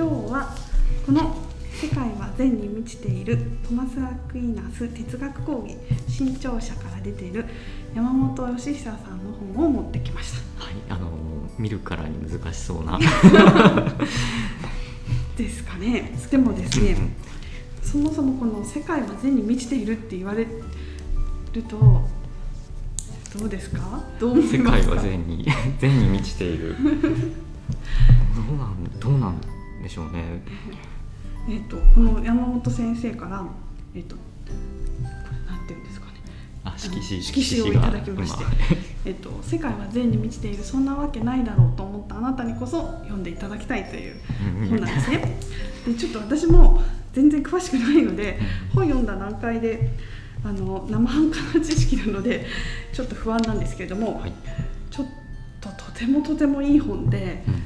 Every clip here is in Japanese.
今日はこの「世界は善に満ちている」トマス・アクイナス哲学講義新潮社から出ている山本義久さんの本を持ってきました。はい、あの見るからに難しそうな。ですかね。でもですねそもそもこの「世界は善に満ちている」って言われるとどうですか？どう世ますか？界は善に 善に満ちている。どうなんどうなんでしょうね。えっとこの山本先生からえっとこれなんていうんですかねあ色紙色紙をいただきまして今えっと、世界は善に満ちているそんなわけないだろうと思ったあなたにこそ読んでいただきたいという本なんですね。でちょっと私も全然詳しくないので本読んだ段階であの生半可な知識なのでちょっと不安なんですけれども、はい。ちょっととてもとてもいい本でうんうん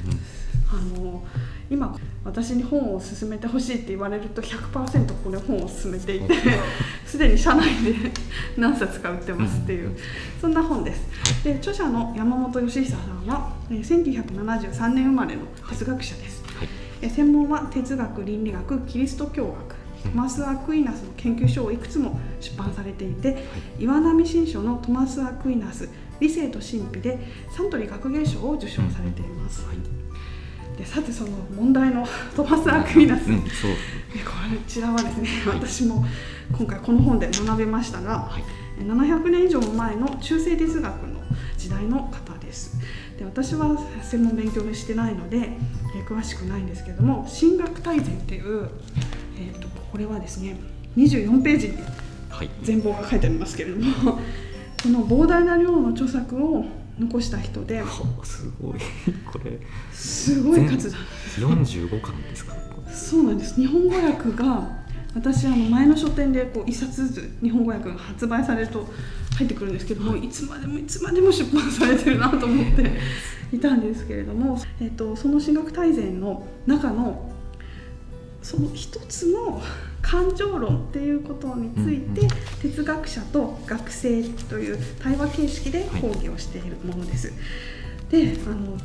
あの今私に本を勧めてほしいって言われると100%これ本を勧めていて すでに社内で 何冊か売ってますっていうそんな本です。で著者の山本義久さんはえー1973年生まれの哲学者です。はい。えー専門は哲学倫理学キリスト教学うんトマス・アクイナスの研究書をいくつも出版されていて、岩波新書のトマス・アクイナス理性と神秘でサントリー学芸賞を受賞されています。はい。でさてその問題の トマス・アクイナス、うん。こちらはですね、はい私も今回この本で学べましたが、はい。700年以上も前の中世哲学の時代の方ですで私は専門勉強してないので、えー詳しくないんですけれども「神学大全」っていう、えー、とこれはですね24ページにはい。全貌が書いてありますけれども この膨大な量の著作を残した人で。は すごい。これ。すごい数だ。四十五巻ですか？そうなんです。日本語訳が私あの前の書店でこう一冊ずつ日本語訳が発売されると入ってくるんですけども、い、つまでもいつまでも出版されてるなと思っていたんですけれども、えっとその神学大全の中のその一つの感情論っていうことについて、哲学者と学生という対話形式で講義をしているものです。であの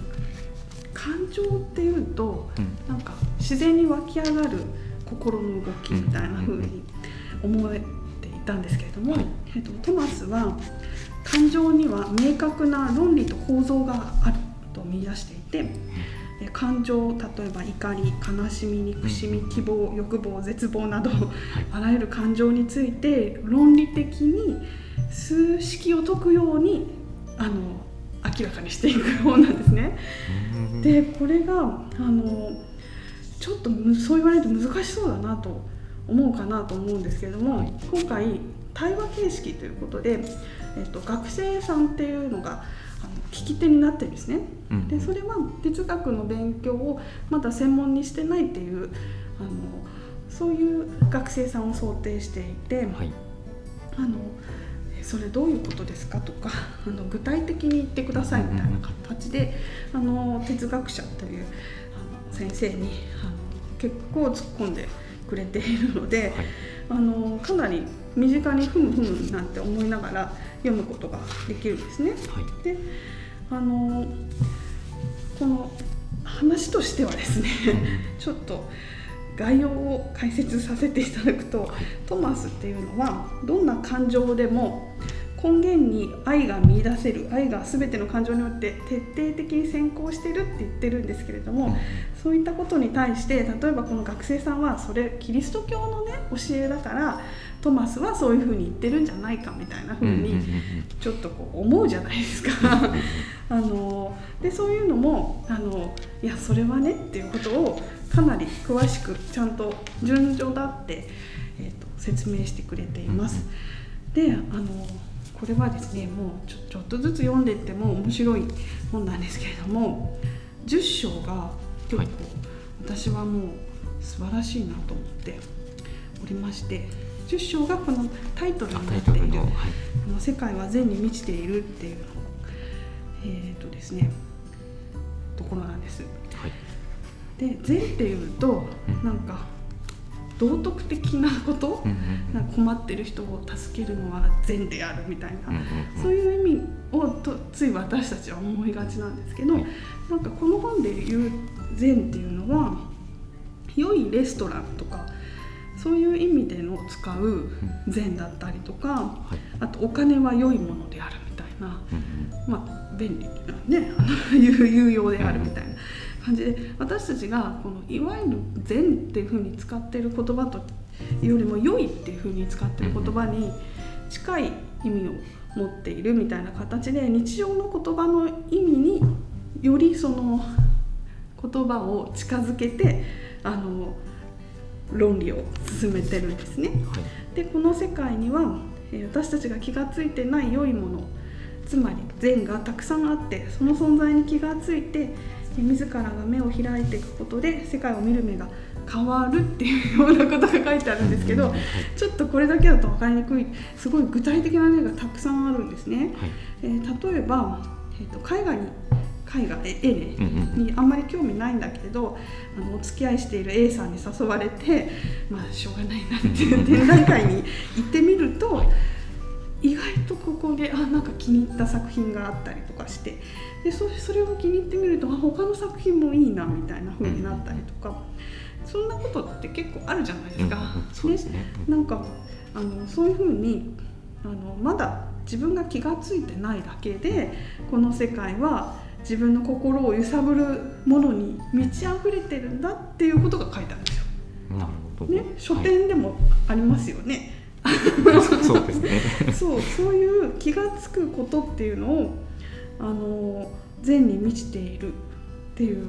感情っていうとうん。なんか自然に湧き上がる心の動きみたいな風に思えていたんですけれども、はい。えっと、トマスは感情には明確な論理と構造があると見出していてえ感情例えば怒り悲しみ憎しみ希望欲望絶望など あらゆる感情について論理的に数式を解くようにあの明らかにしていく本なんですね。うん。でこれがあのちょっとむそう言われると難しそうだなと思うかなと思うんですけれども、はい。今回対話形式ということで、えっと、学生さんっていうのがあの聞き手になってるんですね。うんでそれは哲学の勉強をまだ専門にしてないっていうあのそういう学生さんを想定していて、はい。あのえそれどういうことですかとかあの具体的に言ってくださいみたいな形で、あの哲学者というあの先生にあの結構突っ込んでくれているので、はい。あのかなり身近にふむふむなんて思いながら読むことができるんですね。はい。であのこの話としてはですねちょっと概要を解説させていただくと、トマスっていうのはどんな感情でも根源に愛が見出せる愛が全ての感情によって徹底的に先行してるって言ってるんですけれども、そういったことに対して例えばこの学生さんはそれキリスト教のね教えだからトマスはそういうふうに言ってるんじゃないかみたいなふうにちょっとこう思うじゃないですか。あのでそういうのもあのいやそれはねっていうことをかなり詳しくちゃんと順序だって、えー、と説明してくれています。であのこれはですねもうちょちょっとずつ読んでいっても面白い本なんですけれども10章が結構、はい私はもう素晴らしいなと思っておりまして10章がこのタイトルあになっているの、はい。「この世界は善に満ちている」っていうのえっ、とですねところなんです。はい。で善っていうとうんなんか道徳的なこと、うんうん。困ってる人を助けるのは善であるみたいな、うんうんうん。そういう意味をとつい私たちは思いがちなんですけど、はいなんかこの本で言う善っていうのは良いレストランとかそういう意味での使う善だったりとかはい。あとお金は良いものであるみたいなうんまあ便利ねあの有有用であるみたいな感じで私たちがこのいわゆる善っていうふうに使ってる言葉とよりも良いっていうふうに使ってる言葉に近い意味を持っているみたいな形で日常の言葉の意味によりその言葉を近づけてあの論理を進めてるんですね。でこの世界には、えー私たちが気が付いてない良いものつまり善がたくさんあってその存在に気が付いてえー自らが目を開いていくことで世界を見る目が変わるっていうようなことが書いてあるんですけどちょっとこれだけだと分かりにくいすごい具体的な例がたくさんあるんですね。はい。えー例えば、えー、と絵画に絵画え絵ね、にあんまり興味ないんだけれどあのお付き合いしている A さんに誘われてまあしょうがないなって。いう展覧会に行ってみると意外とここであなんか気に入った作品があったりとかしてでそそれを気に入ってみるとあ他の作品もいいなみたいな風になったりとか、そんなことって結構あるじゃないですか。そうですね。うん。なんかあのそういうふうにあのまだ自分が気が付いてないだけでこの世界は自分の心を揺さぶるものに満ち溢れてるんだっていうことが書いてあるんですよ。なるほど。ね、書店でもありますよね。はいそうですね。そうそういう気が付くことっていうのをあの善に満ちているっていう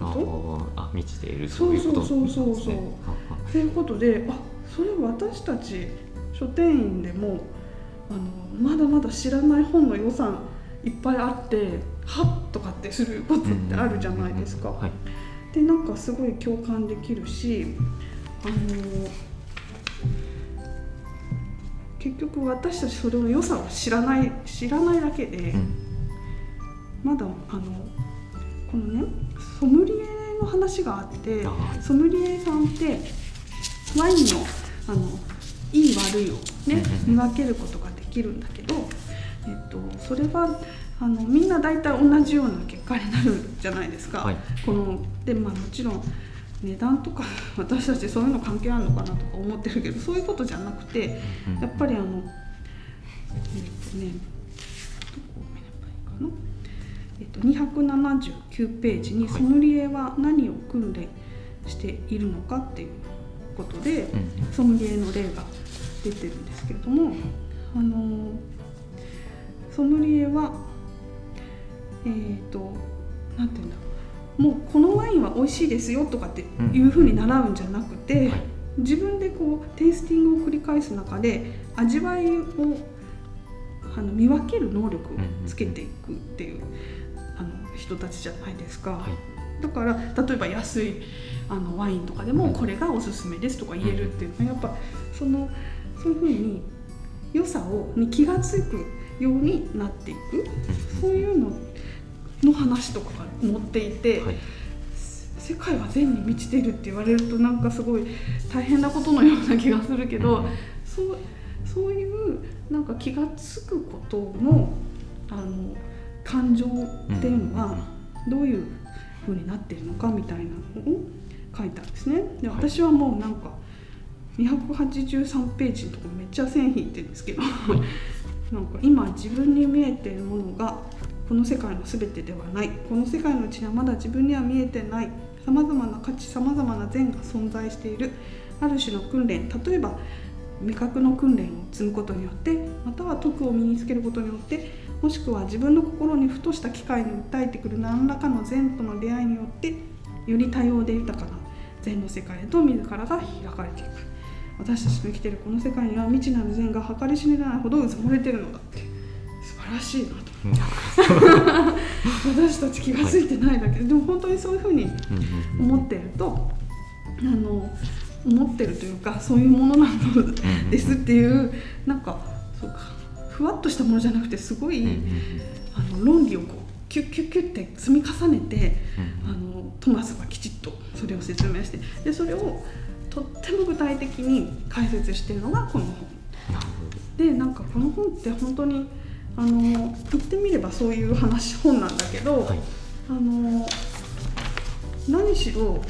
あこーあ満ちているそそうういう。ことそうそうそうなんですね。ははとっていうことであそれ私たち書店員でもあのまだまだ知らない本の予算いっぱいあってはっとかってすることってあるじゃないですか。はい。でなんかすごい共感できるしあの結局私たちそれの良さを知らない知らないだけで、うんまだあのこのねソムリエの話があってソムリエさんってワインのあのいい悪いをねうん見分けることができるんだけど、えっと、それはあのみんな大体同じような結果になるじゃないですか。はい。このでまあもちろん値段とか 私たちそういうの関係あるのかなとか思ってるけどそういうことじゃなくてうん。やっぱりあのえっとねと、279ページにはいソムリエは何を訓練しているのかっていうことで、ソムリエの例が出てるんですけれどもあのソムリエはえっ、となんていうんだろう。もうこのワインは美味しいですよとかっていうふうに習うんじゃなくて、はい。自分でこうテイスティングを繰り返す中で味わいをあの見分ける能力をつけていくっていう、人たちじゃないですか。はい。だから例えば安いあのワインとかでもうんこれがおすすめですとか言えるっていうのはやっぱそのそういうふうに良さをに気が付くようになっていくそういうのの話とかが載っていて、はい。世界は善に満ちているって言われるとなんかすごい大変なことのような気がするけど、そうそういうなんか気が付くことのあの感情っていうのはどういう風になっているのかみたいなのを書いたんですね。ではい。私はもうなんか283ページのところめっちゃ線引いてるんですけど なんか今自分に見えているものがこの世界の全てではない。この世界のうちにはまだ自分には見えてない。さまざまな価値さまざまな善が存在している。ある種の訓練。例えば味覚の訓練を積むことによってまたは徳を身につけることによってもしくは自分の心にふとした機会に訴えてくる何らかの善との出会いによってより多様で豊かな善の世界へと自らが開かれていく。私たちの生きているこの世界には未知なる善が計り知れないほどうずもれているのだって。素晴らしいなと。うん。私たち気が付いてないだけ。で、でも本当にそういうふうに思ってるとあの思ってるというかそういうものなのですっていうなんかそうかふわっとしたものじゃなくてすごい、あの論理をこうキュッキュッキュッって積み重ねてうんあのトマスがきちっとそれを説明してでそれをとっても具体的に解説しているのがこの本。でなんかこの本って本当にあの言ってみればそういう話本なんだけど、はい。あの何しろ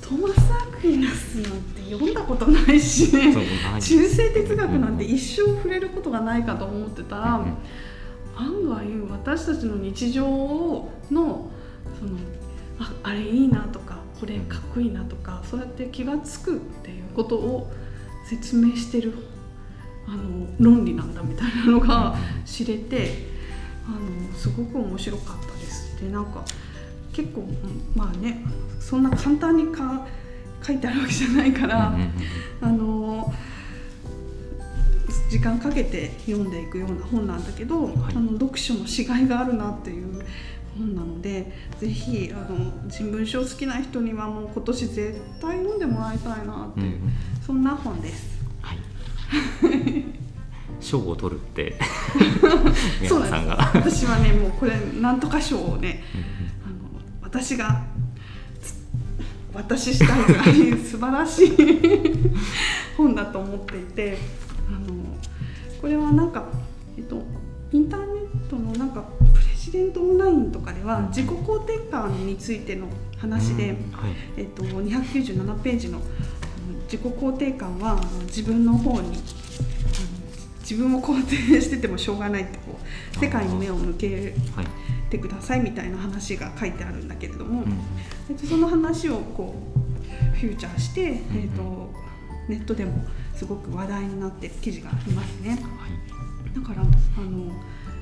トーマス・アクイナスなんて読んだことないし中世哲学なんて一生触れることがないかと思ってたら、案外私たちの日常のそのああれいいなとかこれかっこいいなとかそうやって気が付くっていうことを説明してるあの論理なんだみたいなのが知れてあのすごく面白かったです。でなんか結構うんまあねそんな簡単にか書いてあるわけじゃないから、うんうんうんあの時間かけて読んでいくような本なんだけど、はい。あの読書のしがいがあるなっていう本なのでぜひあの人文書好きな人にはもう今年絶対読んでもらいたいなっていう、うんうん。そんな本です。はい。賞を取るって 宮そうなんです。私はねもうこれなんとか賞をねうんうん。あの私がつ私したいぐらい 素晴らしい本だと思っていてあのこれはなんか、えっと、インターネットのなんかプレジデントオンラインとかでは自己肯定感についての話で、うん。はい。えっと、297ページの自己肯定感は自分の方に自分を肯定しててもしょうがないってこう世界に目を向けはいてくださいみたいな話が書いてあるんだけれども、うん。えっとその話をこうフューチャーして、えっとネットでもすごく話題になってる記事がありますね。はい。だからあの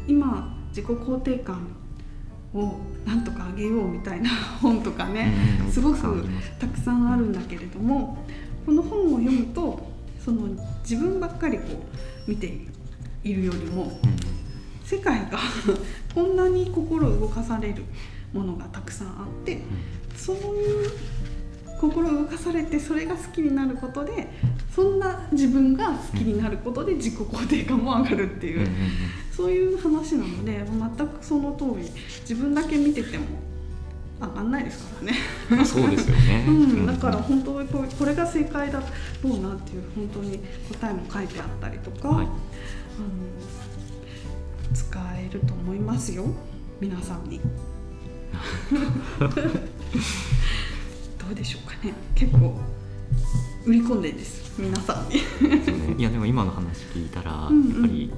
今自己肯定感をなんとか上げようみたいな 本とかね、すごくたくさんあるんだけれどもこの本を読むとその自分ばっかりこう見ているよりもうん世界が こんなに心を動かされるものがたくさんあってそういう心を動かされてそれが好きになることでそんな自分が好きになることで自己肯定感も上がるっていう、そういう話なので全くその通り自分だけ見てても上がんないですからね。まあそうですよね。うん、だから本当にこれが正解だろうなっていう本当に答えも書いてあったりとか、はい。あの使えると思いますよ。皆さんに。どうでしょうかね。結構売り込んでです。皆さんに。ね。いやでも今の話聞いたら、うんうん。やっぱり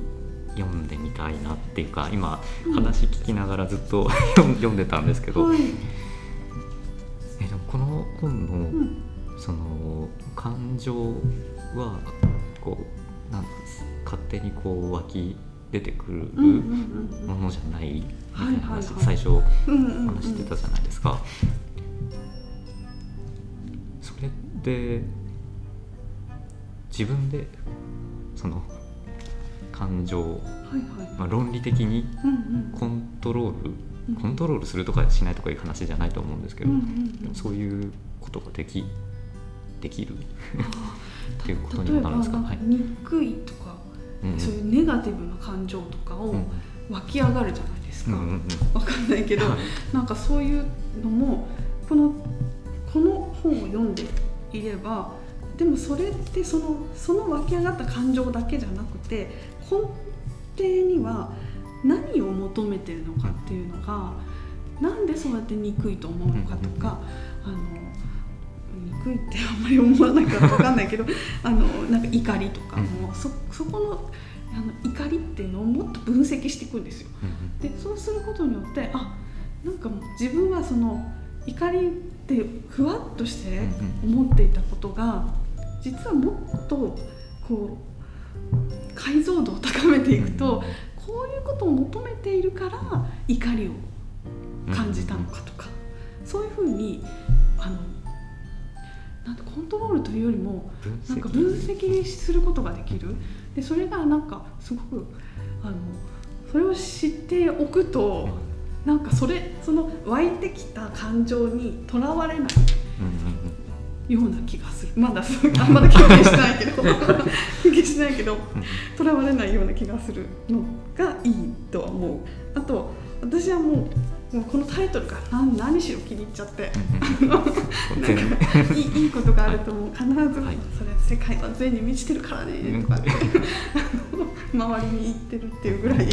読んでみたいなっていうか今うん話聞きながらずっと読ん読んでたんですけど、はい。えでもこの本の、うん。その感情はこうなん勝手にこう湧き出てくるものじゃないみたいな話、はいはいはい。最初話してたじゃないですか。それで自分でその感情を、はいはい。まあ、論理的にコントロール、うん。コントロールするとかしないとかいう話じゃないと思うんですけど、うんうんうん。そういうことができできる。っていうことにもなるんですか？はい。憎いとか、そういうネガティブな感情とかをうん湧き上がるじゃないですか、うんわかんないけど、はい。なんかそういうのもこのこの本を読んでいればでもそれってそのその湧き上がった感情だけじゃなくて根底には何を求めてるのかっていうのがなんでそうやって憎いと思うのかとか、あの憎いってあんまり思わないからわかんないけど あのなんか怒りとかも、そそこのあの怒りっていうのをもっと分析していくんですよ。うんでそうすることによってあなんかもう自分はその怒りってふわっとして思っていたことが実はもっとこう解像度を高めていくとこういうことを求めているから怒りをうん感じたのかとかそういうふうにあのなんてコントロールというよりもなんか分析することができる。でそれがなんかすごくあのそれを知っておくとなんかそれその湧いてきた感情にとらわれないような気がする。まだあまだ経験してないけど。経験してないけどとらわれないような気がするのがいいとは思う。あと私はもうもうこのタイトルから何何しろ気に入っちゃって。うんなんかいいいいことがあるともう。必ず、はいそれ世界は善に満ちてるからねとかってあの周りに言ってるっていうぐらい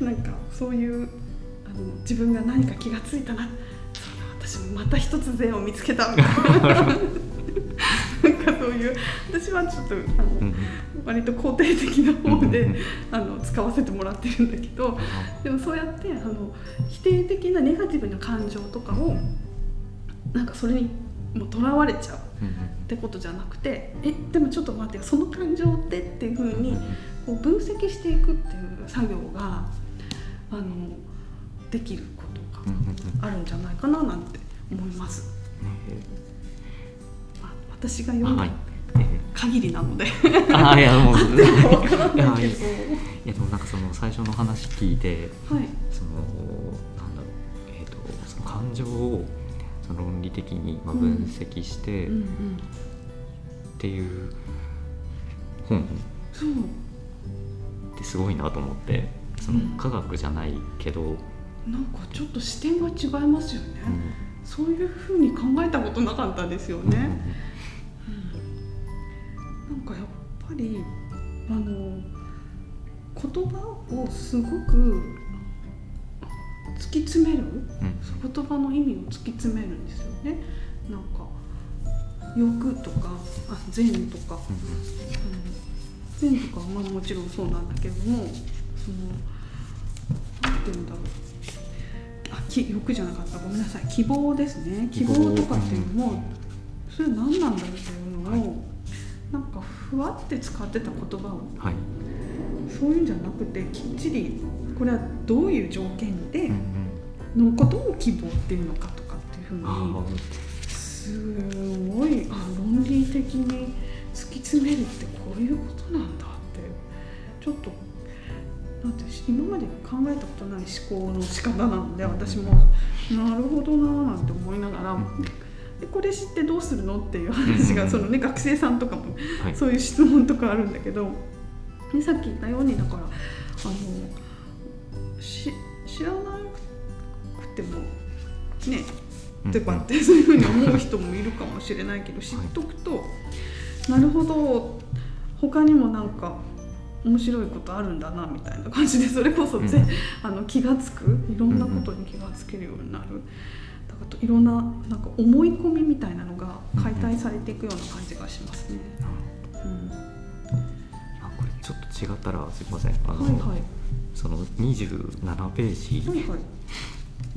なんかそういうあの自分が何か気がついたな。そうだ私もまた一つ善を見つけた。みたいななんかそういう私はちょっとあの、うん割と肯定的な方で、うんあの使わせてもらってるんだけどでもそうやってあの否定的なネガティブな感情とかをなんかそれにもうとらわれちゃううんってことじゃなくてえでもちょっと待ってよその感情ってっていうふうにこう分析していくっていう作業があのできることがあるんじゃないかななんて思います。ね。まあ私が読んだはい。え限りなので。ーあーいやもう。いやいやでもなんかその最初の話聞いてはい。そのなんだろうえっ、とその感情をその論理的にまあうん分析してっうんうん。ていう本そう。ってすごいなと思ってそのうん。科学じゃないけど、うんなんかちょっと視点が違いますよね、そういうふうに考えたことなかったですよね、うんりあの言葉をすごく突き詰めるうん。言葉の意味を突き詰めるんですよね。なんか欲とかあ善とか。うん善とかはまあもちろんそうなんだけれどもそのなんて言うんだろう。あき欲じゃなかった。ごめんなさい。希望ですね。希希望望とかっていうのもそれ何なんだろうっていうのを、なんかふわって使ってた言葉をはい。そういうんじゃなくてきっちりこれはどういう条件でのことを希望っていうのかとかっていうふうにあすごいあ論理的に突き詰めるってこういうことなんだってちょっとなんて今まで考えたことない思考の仕方なので私もなるほどなーなんて思いながらでこれ知ってどうするのっていう話がその、ね、学生さんとかもあはい。そういう質問とかあるんだけどでさっき言ったようにだからあのし知らなくてもねとかってそういうふうに思う人もいるかもしれないけど知っとくと、なるほど他にもなんか面白いことあるんだなみたいな感じでそれこそぜ、うんあの気が付く。いろんなことに気が付けるようになる。いろんななんか思い込みみたいなのが解体されていくような感じがしますね。うん。あこれちょっと違ったらすいません。あの、はいはい。その27ページはいはい。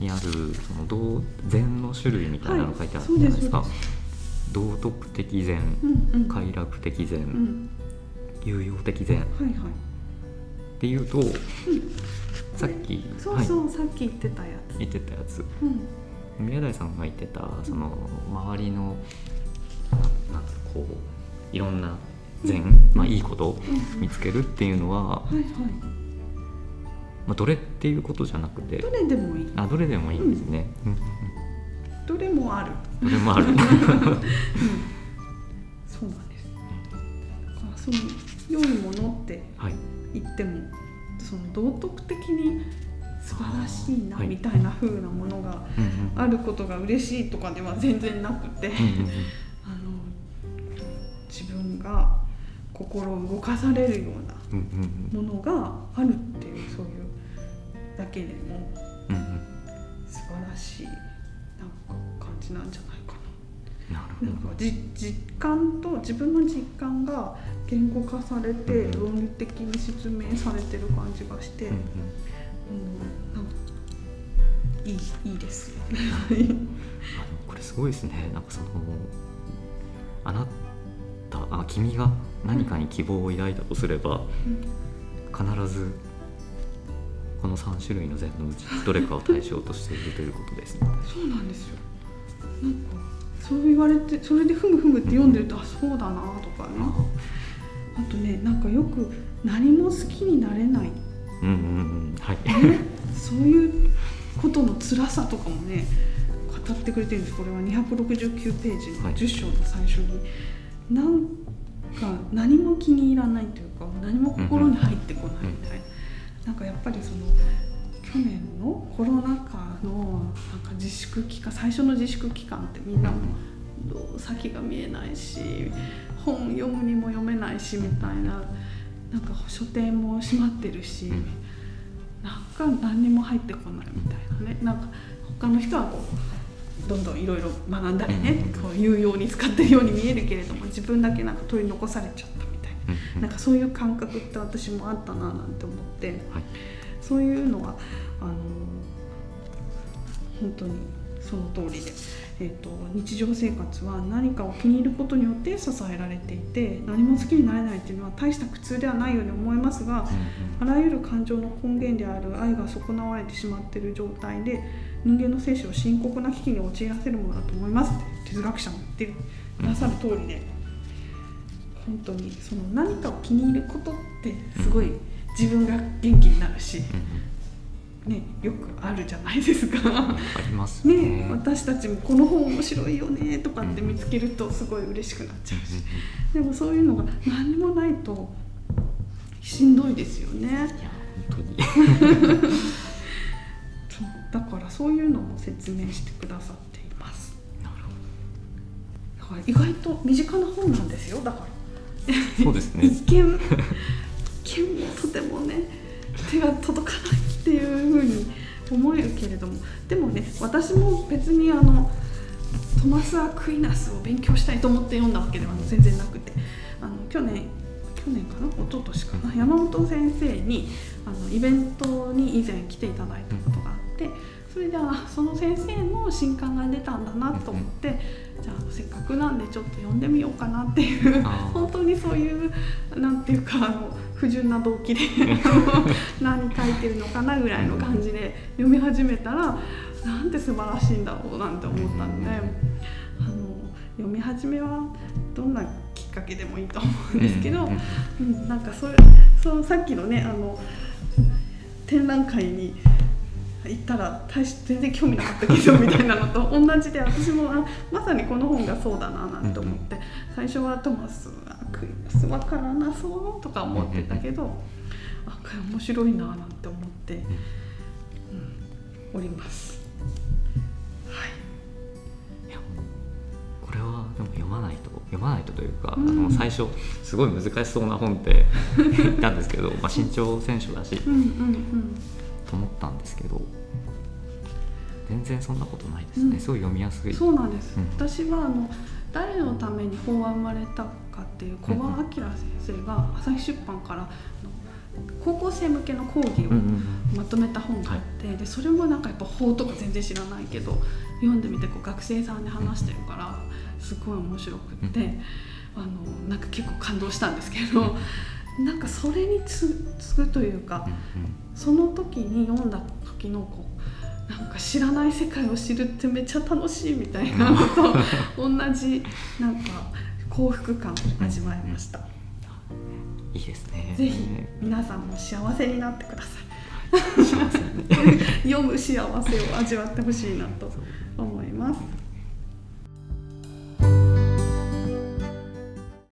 にあるその道禅の種類みたいなの書いてあるはいじゃないですか、そう道徳的禅うんうん。快楽的禅、うん。有用的禅。っはいはい。ていうと、さっきそうそう、さっき言ってたやつ。言ってたやつ。うん宮台さんが言ってたその周りのななんこういろんな禅、まあ、いいことをうん。見つけるっていうのは、はいはい。まあ、どれっていうことじゃなくてどれでもいい。あどれでもいいんですね、うん。うんどれもある。どれもある。そうなんです。だからその良いものってはい。言ってもその道徳的に素晴らしいなはい。みたいな風なものがあることが嬉しいとかでは全然なくて、あの自分が心を動かされるようなものがあるっていうそういうだけでも素晴らしいなんか感じなんじゃないかな。な。るほど。実感と自分の実感が言語化されてうん。論理的に説明されてる感じがして、うんうんいいいいです。あでもこれすごいですねなんかそのあなたあ君が何かに希望を抱いたとすれば必ずこの3種類の禅のうちどれかを対象としているということですね。そうなんですよ。なんかそう言われてそれでふむふむって読んでると、あそうだなとかね。あとねなんかよく何も好きになれないうんうんうんはい。そういうことの辛さとかもね語ってくれてるんです。これは269ページのはい。10章の最初に、なんか何も気に入らないというか何も心に入ってこないみたいな、なんかやっぱりその去年のコロナ禍のなんか自粛期間最初の自粛期間ってみんなも先が見えないし本読むにも読めないしみたいななんか書店も閉まってるし。うんなんか何にも入ってこないみたいなね。なんか他の人はこうどんどんいろいろ学んだりね、こう有用に使ってるように見えるけれども自分だけなんか取り残されちゃったみたいな,、うん。なんかそういう感覚って私もあったななんて思って。はい。そういうのはあの本当にその通りで、えー、と日常生活は何かを気に入ることによって支えられていて何も好きになれないっていうのは大した苦痛ではないように思いますがあらゆる感情の根源である愛が損なわれてしまっている状態で人間の生死を深刻な危機に陥らせるものだと思います。って哲学者も言ってくださる通りで本当にその何かを気に入ることってすごい自分が元気になるし、ね、よくあるじゃないですか。ありますね。ね、私たちもこの本面白いよねとかって見つけるとすごい嬉しくなっちゃうし。でもそういうのが何もないとしんどいですよね。いや本当に。そうだからそういうのも説明してくださっています。なるほだから意外と身近な本なんですよ。だから。どそうですね。一見一見とてもね手が届かないっていうふうに思えるけれどもでもね私も別にあのトマス・アクイナスを勉強したいと思って読んだわけでは全然なくてあの去年去年かな？一昨年かな？山本先生にあのイベントに以前来ていただいたことがあってそれであその先生の新刊が出たんだなと思ってじゃあせっかくなんでちょっと読んでみようかなっていう本当にそういうなんていうかあの不純な動機で 何書いてるのかなぐらいの感じで読み始めたらなんて素晴らしいんだろうなんて思ったのであの読み始めはどんなきっかけでもいいと思うんですけど、うんなんかそれそうさっきのねあの展覧会に行ったら大し全然興味なかったけどみたいなのと 同じで私もあまさにこの本がそうだななんて思って最初はトマス・アクイナスわからなそうとか思ってたけどあこれ面白いななんて思って、うん、おります。はい。いやこれはでも読まないと読まないとというか、うん。あの最初すごい難しそうな本って 言ったんですけど、まあ、身長選手だしうんうんうん。と思ったんですけど全然そんなことないですね、うん。すごい読みやすい。そうなんです、うん。私はあの誰のために法は生まれたかっていう小葉明先生が朝日出版から高校生向けの講義をまとめた本があって、でそれもなんかやっぱ法とか全然知らないけど読んでみてこう学生さんに話してるからすごい面白くって、うあのなんか結構感動したんですけど、なんかそれにつ次ぐというか、うんその時に読んだ時のこうなんか知らない世界を知るってめっちゃ楽しいみたいなのと 同じなんか幸福感を味わいました、いいですね。ぜひ皆さんも幸せになってください。読む幸せを味わってほしいなと思います。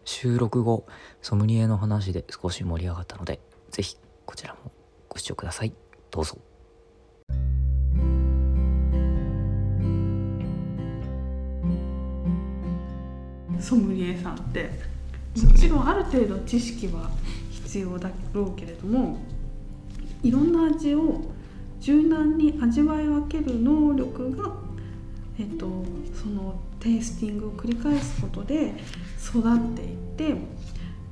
収録後ソムリエの話で少し盛り上がったのでぜひこちらもご視聴ください。どうぞソムリエさんって。もちろんある程度知識は必要だろうけれどもいろんな味を柔軟に味わい分ける能力が、えっと、そのテイスティングを繰り返すことで育っていって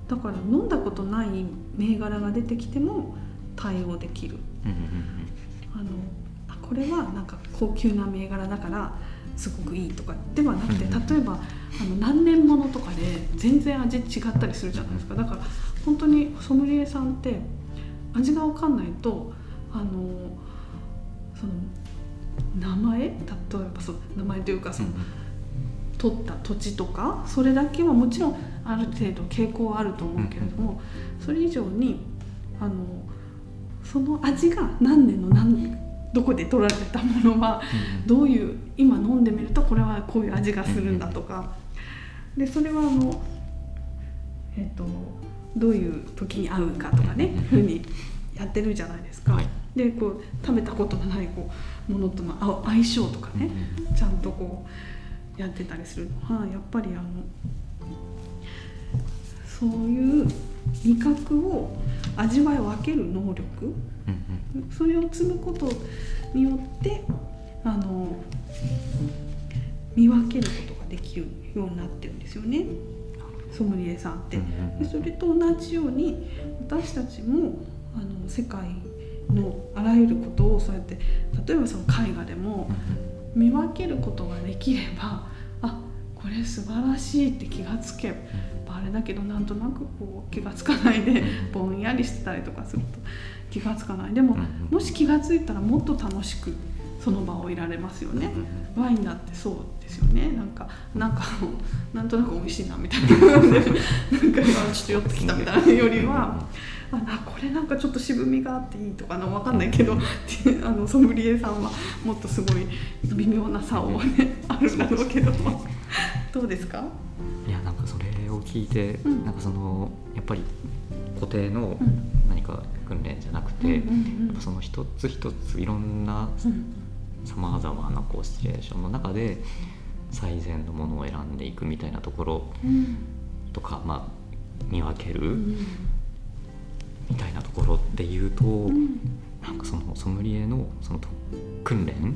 だから飲んだことない銘柄が出てきても対応できる。あのあこれはなんか高級な銘柄だからすごくいいとかではなくて例えばあの何年ものとかで全然味違ったりするじゃないですか。だから本当にソムリエさんって味が分かんないとあのその名前例えばその名前というかその、取った土地とかそれだけはもちろんある程度傾向はあると思うけれども、それ以上にあのその味が何年の何どこで取られたものはうん。どういう今飲んでみるとこれはこういう味がするんだとかでそれはあのえっ、とどういう時に合うかとかねうん。ふうにやってるじゃないですか。はい。でこう食べたことのないこうものとのあ相性とかね、ちゃんとこうやってたりする。のはやっぱりあのそういう味覚を味わい分ける能力うんうん。それを積むことによってあの見分けることができるようになってるんですよね。ソムリエさんって。でそれと同じように私たちもあの世界のあらゆることをそうやって例えばその絵画でも見分けることができればあこれ素晴らしいって気がつけばあれだけどなんとなくこう気がつかないでぼんやりしてたりとかすると気がつかない。でももし気がついたらもっと楽しくその場をいられますよね。うんワインだってそうですよね。なんかなんかなんとなく美味しいなみたいな。なんか今ちょっと酔ってきたみたいなよりはあなこれなんかちょっと渋みがあっていいとかな分かんないけどあのソムリエさんはもっとすごい微妙な差をねあるんだろうけど。どうですか？いやなんかそれを聞いて、うん。なんかそのやっぱり固定のうん。何か訓練じゃなくて、うんうん。やっぱその一つ一ついろんなうんさまざまなこうシチュエーションの中で最善のものを選んでいくみたいなところうん。とか、まあ、見分けるうん。みたいなところで言うと、うん。なんかそのソムリエのそのと訓練、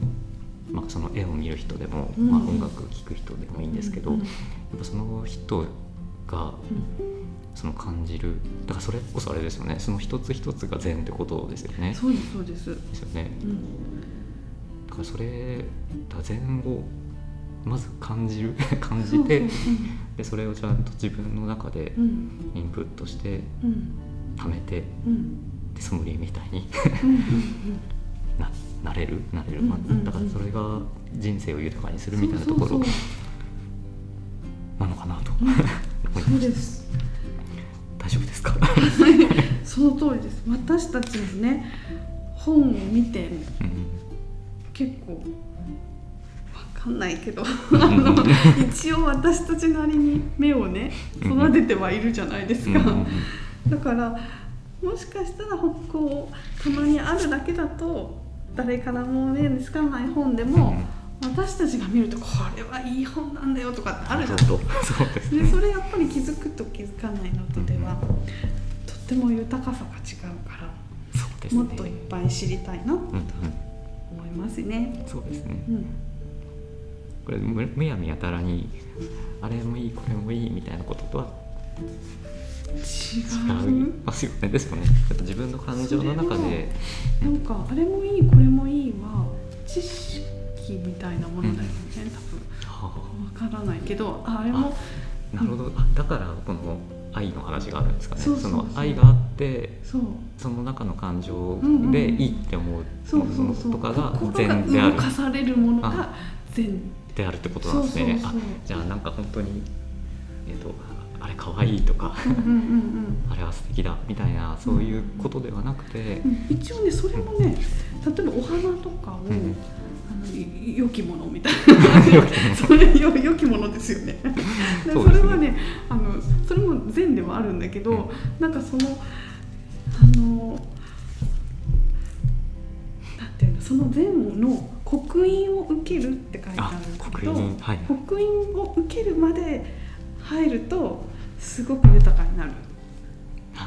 まあ、その絵を見る人でも、うん。まあ、音楽聴く人でもいいんですけど、うん。やっぱその人がその感じるだからそれこそあれですよね。その一つ一つが善ってことですよね。そうですそうです、ですよね。うん。だからそれだから善をまず感じる 感じてでそれをちゃんと自分の中でインプットしてうん。貯めてうん。でソムリエみたいに ななれるなれる、まあだからそれが人生を豊かにするみたいなところなのかなとそうです。大丈夫ですか、その通りです。私たちもね本を見てうん結構わかんないけどあの 一応私たちなりに目をね育ててはいるじゃないですか、だからもしかしたらこうたまにあるだけだと誰からも目につかない本でも、私たちが見るとこれはいい本なんだよとかってあるじゃないなるほどそうでね。それやっぱり気づくと気づかないのとでは、とっても豊かさが違うからね。もっといっぱい知りたいなとう。んうん。思いますね。そうですね。うん、これむむやみやたらにあれもいいこれもいいみたいなこととは違違いうますよね。ですよね。やっぱ自分の感情の中で。なんかあれもいいこれもいいは知識みたいなものだよね、は多分。わからないけどああれも。あなるほど。あだからこの愛の話があるんですかね。その愛があってその中の感情でいいって思うものとかが善である。動かされるものが善。であるってことなんですね。あじゃあなんか本当にえっ、とあれ可愛いとかあれは素敵だみたいなそういうことではなくて、うん。一応ねそれもね例えばお花とかを、うん良きものみたいな。それよ良きものですよね。でそれはねあのそれも善ではあるんだけど、うん。なんかそのあのなんていうのその善の刻印を受けるって書いてあるんだけどあ刻印。はい。刻印を受けるまで入るとすごく豊かになる。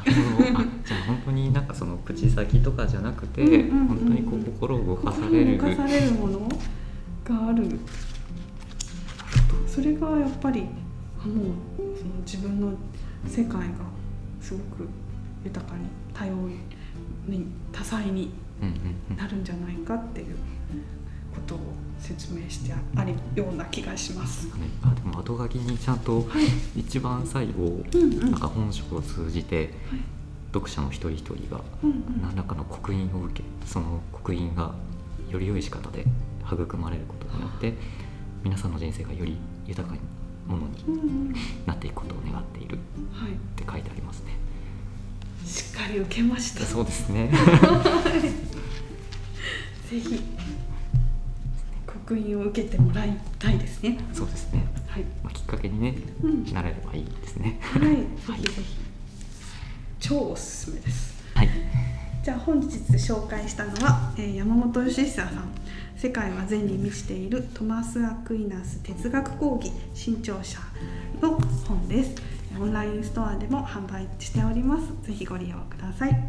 なるほどあじゃあ本当になんかその口先とかじゃなくて、うん本当にこう心を動かされる。動かされるものがある。それがやっぱりあもうその自分の世界がすごく豊かに多様に多彩になるんじゃないかっていうことを説明してあるような気がします。あでも後書きにちゃんとはい、一番最後、なんか本書を通じてはい。読者の一人一人が何らかの刻印を受けその刻印がより良い仕方で育まれることによって皆さんの人生がより豊かなものになっていくことを願っているっはい、て書いてありますね。しっかり受けました。そうですね。ぜひ刻印を受けてもらいたいですね。そうですね。はい。まあ、きっかけにね、うん。なれればいいですね。はい。ぜひぜひ。超おすすめです。はい。じゃあ本日紹介したのは、えー山本義久さん「世界は善に満ちているトマス・アクイナス哲学講義新潮社」の本ですオンラインストアでも販売しておりますぜひご利用ください